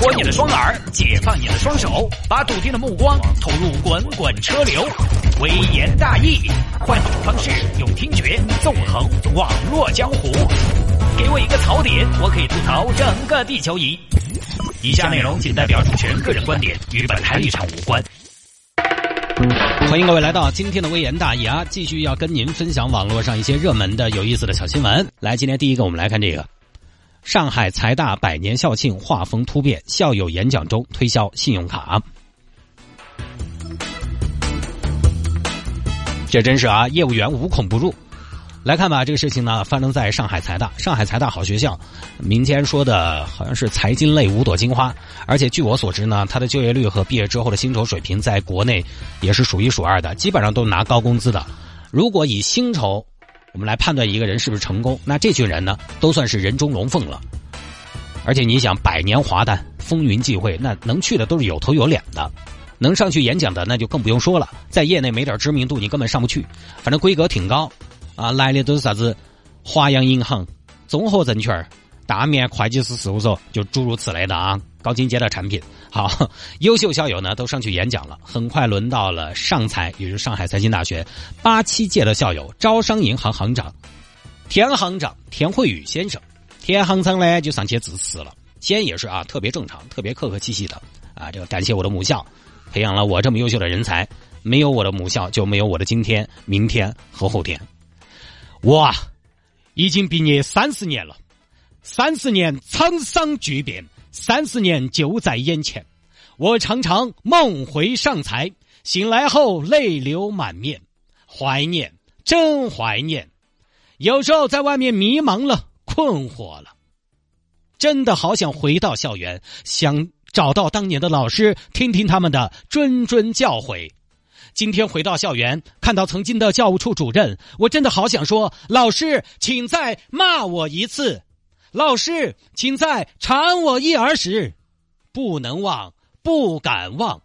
活你的双耳，解放你的双手，把笃定的目光投入滚滚车流。微言大义，换种方式用听觉纵横网络江湖。给我一个槽点，我可以吐槽整个地球仪。以下内容仅代表主持人个人观点，与本台立场无关。欢迎各位来到今天的微言大义啊！继续要跟您分享网络上一些热门的、有意思的小新闻。来，今天第一个，我们来看这个：上海财大百年校庆画风突变，校友演讲中推销信用卡。这真是啊，业务员无孔不入。来看吧，这个事情呢发生在上海财大。上海财大好学校，民间说的好像是财经类五朵金花，而且据我所知呢，它的就业率和毕业之后的薪酬水平在国内也是数一数二的，基本上都拿高工资的。如果以薪酬我们来判断一个人是不是成功，那这群人呢都算是人中龙凤了。而且你想，百年华诞，风云际会，那能去的都是有头有脸的，能上去演讲的那就更不用说了。在业内没点知名度，你根本上不去。反正规格挺高。啊，来的都是啥子？华阳银行、综合证券、大面会计师事务所，就诸如此类的啊，高精尖的产品。好，优秀校友呢都上去演讲了。很快轮到了上财，也就是上海财经大学八七届的校友，招商银行行长田行长田慧宇先生。田行长呢就上去致辞了，先也是啊，特别正常，特别客客气气的啊，这个感谢我的母校，培养了我这么优秀的人才，没有我的母校就没有我的今天、明天和后天。我啊，已经毕业三十年了，三十年沧桑巨变，三十年就在眼前。我常常梦回上财，醒来后泪流满面，怀念，真怀念。有时候在外面迷茫了，困惑了，真的好想回到校园，想找到当年的老师，听听他们的谆谆教诲。今天回到校园，看到曾经的教务处主任，我真的好想说：“老师，请再骂我一次。”老师，请再铲我一耳屎。不能忘，不敢忘，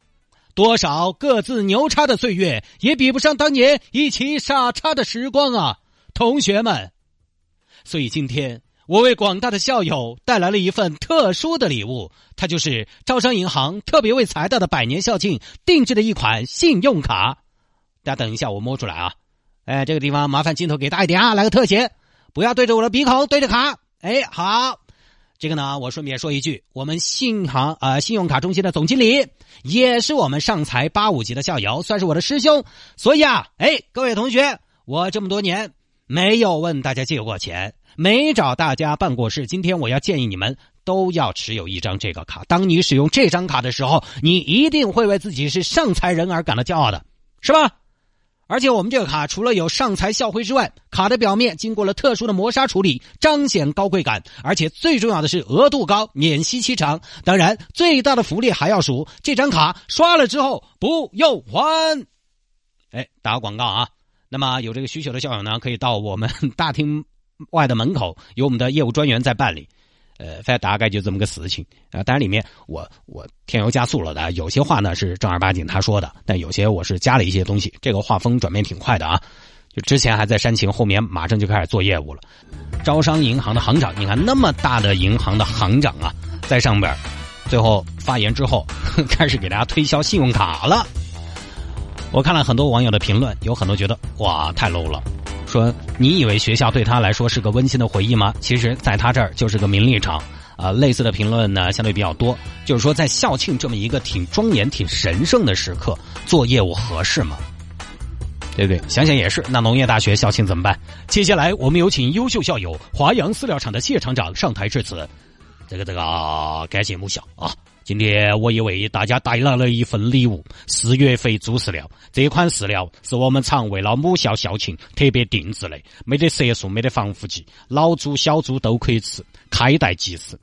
多少各自牛叉的岁月，也比不上当年一起傻叉的时光啊，同学们。所以今天。我为广大的校友带来了一份特殊的礼物，它就是招商银行特别为财大的百年校庆定制的一款信用卡。大家等一下，我摸出来啊！哎，这个地方麻烦镜头给大一点啊，来个特写，不要对着我的鼻孔，对着卡。哎，好，这个呢，我顺便说一句，我们信行啊信用卡中心的总经理也是我们上财八五级的校友，算是我的师兄。所以啊，哎，各位同学，我这么多年没有问大家借过钱。没找大家办过事，今天我要建议你们都要持有一张这个卡。当你使用这张卡的时候，你一定会为自己是上财人而感到骄傲的，是吧？而且我们这个卡除了有上财校徽之外，卡的表面经过了特殊的磨砂处理，彰显高贵感。而且最重要的是额度高，免息期长。当然，最大的福利还要数，这张卡刷了之后不用还。哎，打个广告啊！那么有这个需求的校友呢，可以到我们大厅。外的门口有我们的业务专员在办理，呃，大概就这么个事情啊。当然里面我我添油加醋了的，有些话呢是正儿八经他说的，但有些我是加了一些东西。这个画风转变挺快的啊，就之前还在煽情，后面马上就开始做业务了。招商银行的行长，你看那么大的银行的行长啊，在上边，最后发言之后开始给大家推销信用卡了。我看了很多网友的评论，有很多觉得哇太 low 了。说，你以为学校对他来说是个温馨的回忆吗？其实，在他这儿就是个名利场啊。类似的评论呢，相对比较多。就是说，在校庆这么一个挺庄严、挺神圣的时刻，做业务合适吗？对不对？想想也是。那农业大学校庆怎么办？接下来，我们有请优秀校友华阳饲料厂的谢厂长上台致辞。这个这个，感谢母校啊。今天我也为大家带来了一份礼物——四月肥猪饲料。这款饲料是我们厂为了母校校庆特别定制的，没得色素，没得防腐剂，老猪、小猪都可以吃，开袋即食。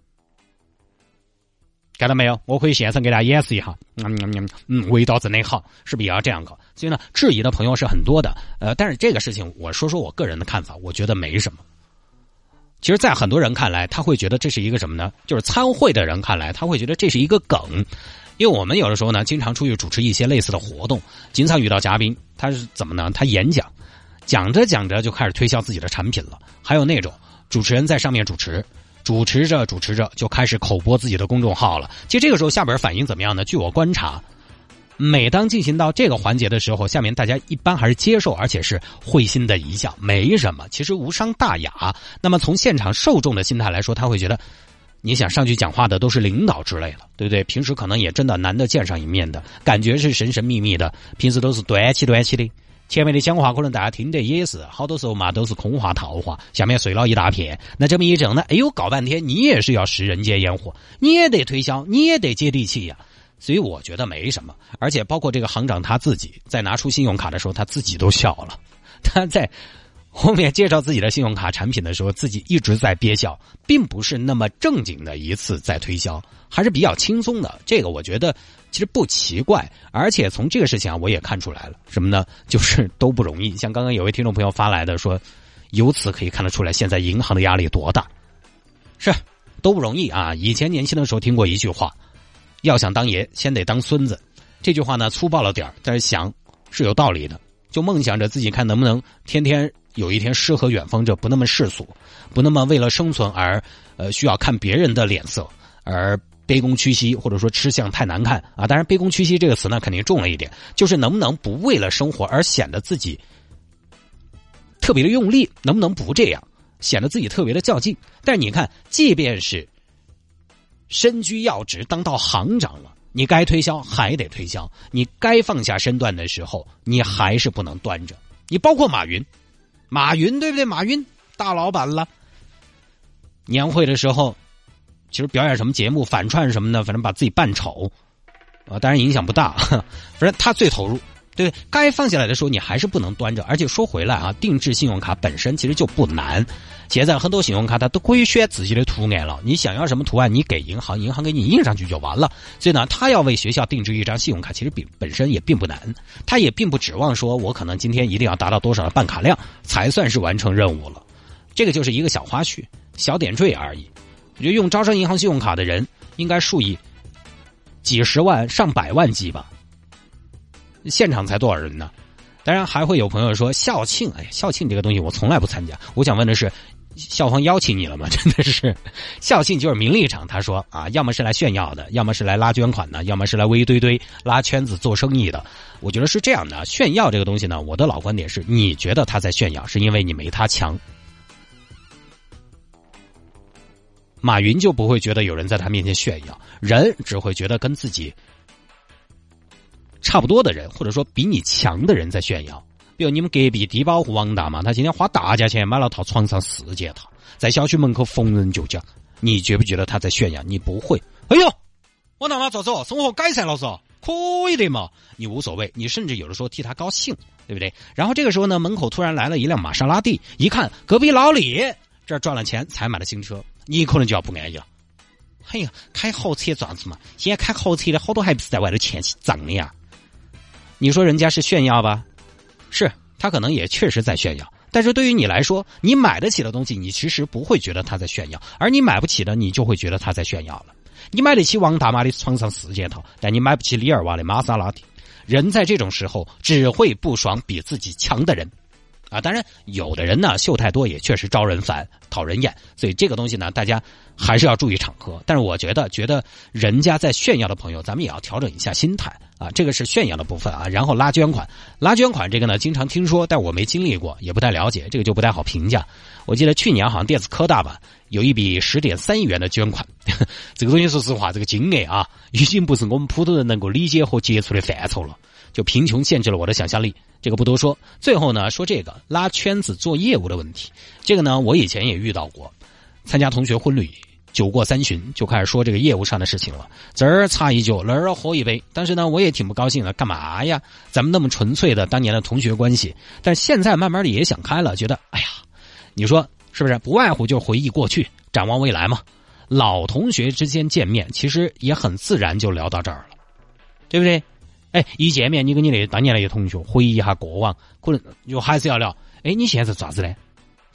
看到没有？我可以现场给大家演示一下。嗯嗯嗯，味道真的好，是不是也要这样搞？所以呢，质疑的朋友是很多的。呃，但是这个事情，我说说我个人的看法，我觉得没什么。其实，在很多人看来，他会觉得这是一个什么呢？就是参会的人看来，他会觉得这是一个梗，因为我们有的时候呢，经常出去主持一些类似的活动，经常遇到嘉宾，他是怎么呢？他演讲，讲着讲着就开始推销自己的产品了。还有那种主持人在上面主持，主持着主持着就开始口播自己的公众号了。其实这个时候下边反应怎么样呢？据我观察，每当进行到这个环节的时候，下面大家一般还是接受，而且是会心的一笑，没什么，其实无伤大雅。那么从现场受众的心态来说，他会觉得。你想上去讲话的都是领导之类的，对不对？平时可能也真的难得见上一面的，感觉是神神秘秘的，平时都是端起端起的。前面的讲话可能大家听得也是，好多时候嘛都是空话套话，下面碎了一大片。那这么一整呢，哎呦，搞半天你也是要食人间烟火，你也得推销，你也得接地气呀。所以我觉得没什么，而且包括这个行长他自己在拿出信用卡的时候，他自己都笑了，他在。后面介绍自己的信用卡产品的时候，自己一直在憋笑，并不是那么正经的一次在推销，还是比较轻松的。这个我觉得其实不奇怪，而且从这个事情啊，我也看出来了什么呢？就是都不容易。像刚刚有位听众朋友发来的说，由此可以看得出来，现在银行的压力多大，是都不容易啊。以前年轻的时候听过一句话，要想当爷，先得当孙子。这句话呢粗暴了点但是想是有道理的。就梦想着自己看能不能天天。有一天诗和远方，就不那么世俗，不那么为了生存而呃需要看别人的脸色而卑躬屈膝，或者说吃相太难看啊！当然，卑躬屈膝这个词呢肯定重了一点，就是能不能不为了生活而显得自己特别的用力？能不能不这样，显得自己特别的较劲？但是你看，即便是身居要职，当到行长了，你该推销还得推销，你该放下身段的时候，你还是不能端着。你包括马云。马云对不对？马云大老板了。年会的时候，其实表演什么节目、反串什么的，反正把自己扮丑，啊，当然影响不大。反正他最投入。对，该放下来的时候，你还是不能端着。而且说回来啊，定制信用卡本身其实就不难。现在很多信用卡它都可以选自己的图案了，你想要什么图案，你给银行，银行给你印上去就完了。所以呢，他要为学校定制一张信用卡，其实并本身也并不难。他也并不指望说我可能今天一定要达到多少的办卡量才算是完成任务了。这个就是一个小花絮、小点缀而已。我觉得用招商银行信用卡的人应该数以几十万、上百万计吧。现场才多少人呢？当然还会有朋友说校庆，哎呀，校庆这个东西我从来不参加。我想问的是，校方邀请你了吗？真的是，校庆就是名利场。他说啊，要么是来炫耀的，要么是来拉捐款的，要么是来围堆堆拉圈子做生意的。我觉得是这样的，炫耀这个东西呢，我的老观点是，你觉得他在炫耀，是因为你没他强。马云就不会觉得有人在他面前炫耀，人只会觉得跟自己。差不多的人，或者说比你强的人在炫耀。比如你们隔壁低保户王大妈，她今天花大价钱买了套床上四件套，在小区门口逢人就讲。你觉不觉得她在炫耀？你不会。哎呦，王大妈咋子？生活改善了是？可以的嘛。你无所谓，你甚至有的时候替她高兴，对不对？然后这个时候呢，门口突然来了一辆玛莎拉蒂，一看隔壁老李这赚了钱才买了新车，你可能就要不安逸了。哎呀，开豪车咋子嘛？现在开豪车的好多还不是在外头欠起账的呀。你说人家是炫耀吧？是他可能也确实在炫耀，但是对于你来说，你买得起的东西，你其实不会觉得他在炫耀，而你买不起的，你就会觉得他在炫耀了。你买得起王大妈的床上四件套，但你买不起李二娃的玛莎拉蒂。人在这种时候只会不爽比自己强的人。啊，当然，有的人呢秀太多也确实招人烦、讨人厌，所以这个东西呢，大家还是要注意场合。但是我觉得，觉得人家在炫耀的朋友，咱们也要调整一下心态啊。这个是炫耀的部分啊，然后拉捐款，拉捐款这个呢，经常听说，但我没经历过，也不太了解，这个就不太好评价。我记得去年好像电子科大吧，有一笔十点三亿元的捐款，这个东西说实话，这个金额啊，已经不是我们普通人能够理解和接触的范畴了。就贫穷限制了我的想象力，这个不多说。最后呢，说这个拉圈子做业务的问题，这个呢，我以前也遇到过。参加同学婚礼，酒过三巡，就开始说这个业务上的事情了。这儿擦一脚，那儿喝一杯。但是呢，我也挺不高兴的，干嘛呀？咱们那么纯粹的当年的同学关系，但现在慢慢的也想开了，觉得，哎呀，你说是不是？不外乎就是回忆过去，展望未来嘛。老同学之间见面，其实也很自然就聊到这儿了，对不对？哎，一见面，你跟你那当年那些同学回忆一下过往，可能就还是要聊。哎，你现在是做啥子呢？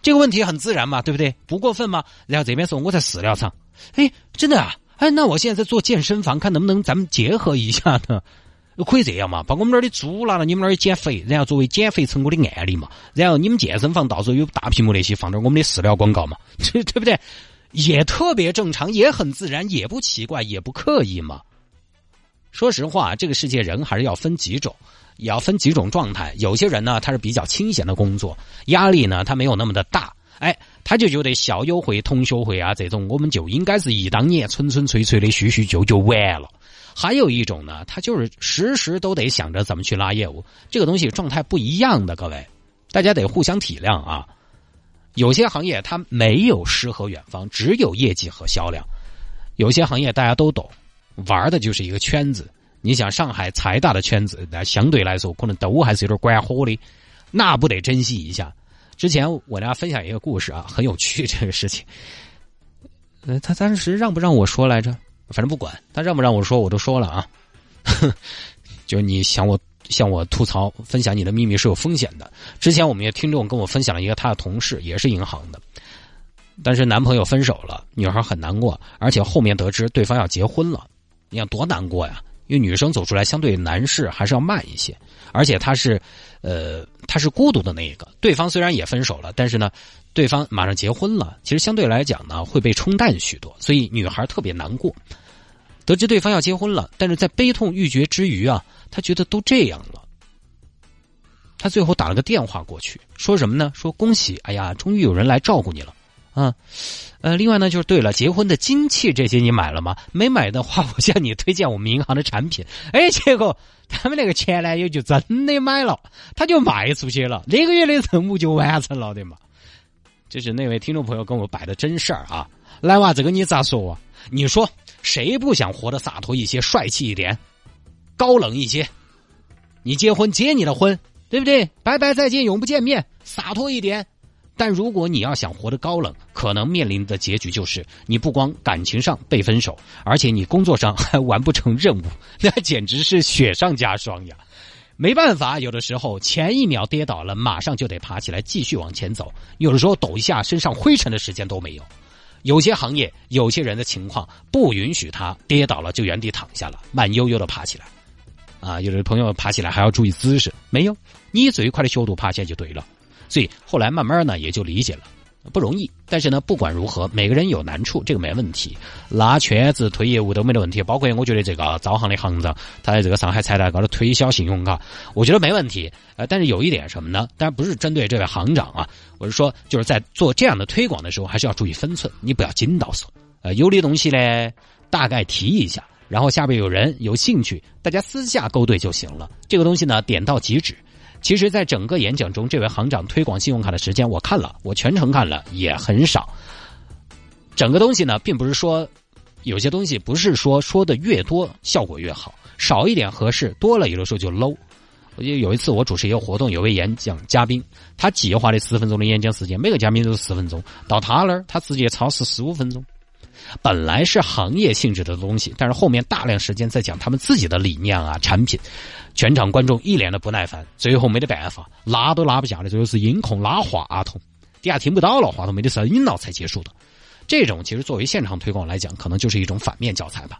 这个问题很自然嘛，对不对？不过分嘛。然后这边说我在饲料厂，哎，真的啊？哎，那我现在在做健身房，看能不能咱们结合一下呢？可以这样嘛？把我们那儿的猪拿到你们那儿减肥，然后作为减肥成果的案例嘛。然后你们健身房到时候有大屏幕那些放点我们的饲料广告嘛，对不对？也特别正常，也很自然，也不奇怪，也不刻意嘛。说实话，这个世界人还是要分几种，也要分几种状态。有些人呢，他是比较清闲的工作，压力呢，他没有那么的大，哎，他就觉得校友会、同学会啊这种，我们就应该是一当年纯纯粹粹的叙叙旧就完了。还有一种呢，他就是时时都得想着怎么去拉业务，这个东西状态不一样的，各位，大家得互相体谅啊。有些行业它没有诗和远方，只有业绩和销量；有些行业大家都懂。玩的就是一个圈子，你想上海财大的圈子，那相对来说可能都还是有点管火的，那不得珍惜一下。之前我大家分享一个故事啊，很有趣这个事情。呃，他当时让不让我说来着？反正不管他让不让我说，我都说了啊。就你想我向我吐槽分享你的秘密是有风险的。之前我们也听众跟我分享了一个他的同事，也是银行的。但是男朋友分手了，女孩很难过，而且后面得知对方要结婚了。你要多难过呀！因为女生走出来相对男士还是要慢一些，而且她是，呃，她是孤独的那一个。对方虽然也分手了，但是呢，对方马上结婚了，其实相对来讲呢会被冲淡许多，所以女孩特别难过。得知对方要结婚了，但是在悲痛欲绝之余啊，她觉得都这样了，她最后打了个电话过去，说什么呢？说恭喜，哎呀，终于有人来照顾你了。啊，呃，另外呢，就是对了，结婚的金器这些你买了吗？没买的话，我向你推荐我们银行的产品。哎，结果他们那个前男友就真的买了，他就卖出去了，那个月的任务就完成了的嘛。这是那位听众朋友跟我摆的真事儿啊。来娃，这个你咋说啊？你说谁不想活得洒脱一些、帅气一点、高冷一些？你结婚结你的婚，对不对？拜拜再见，永不见面，洒脱一点。但如果你要想活得高冷，可能面临的结局就是你不光感情上被分手，而且你工作上还完不成任务，那简直是雪上加霜呀！没办法，有的时候前一秒跌倒了，马上就得爬起来继续往前走；有的时候抖一下身上灰尘的时间都没有。有些行业、有些人的情况不允许他跌倒了就原地躺下了，慢悠悠的爬起来。啊，有的朋友爬起来还要注意姿势，没有，你最快的速度爬起来就对了。所以后来慢慢呢也就理解了，不容易。但是呢，不管如何，每个人有难处，这个没问题。拉圈子、推业务都没得问题。包括我觉得这个招行的行长，他在这个上海财大高的推销信用卡，我觉得没问题。呃，但是有一点什么呢？当然不是针对这位行长啊，我是说就是在做这样的推广的时候，还是要注意分寸，你不要紧到说。呃，有的东西呢，大概提一下，然后下边有人有兴趣，大家私下勾兑就行了。这个东西呢，点到即止。其实，在整个演讲中，这位行长推广信用卡的时间，我看了，我全程看了，也很少。整个东西呢，并不是说有些东西不是说说的越多效果越好，少一点合适，多了有的时候就 low。我记得有一次我主持一个活动，有位演讲嘉宾，他计划的十分钟的演讲时间，每个嘉宾都是十分钟，到他那儿他直接超时十五分钟。本来是行业性质的东西，但是后面大量时间在讲他们自己的理念啊、产品，全场观众一脸的不耐烦，最后没得办法，拉都拉不下来，最后是音控拉话筒，底下听不到了，话筒没得声音了才结束的。这种其实作为现场推广来讲，可能就是一种反面教材吧。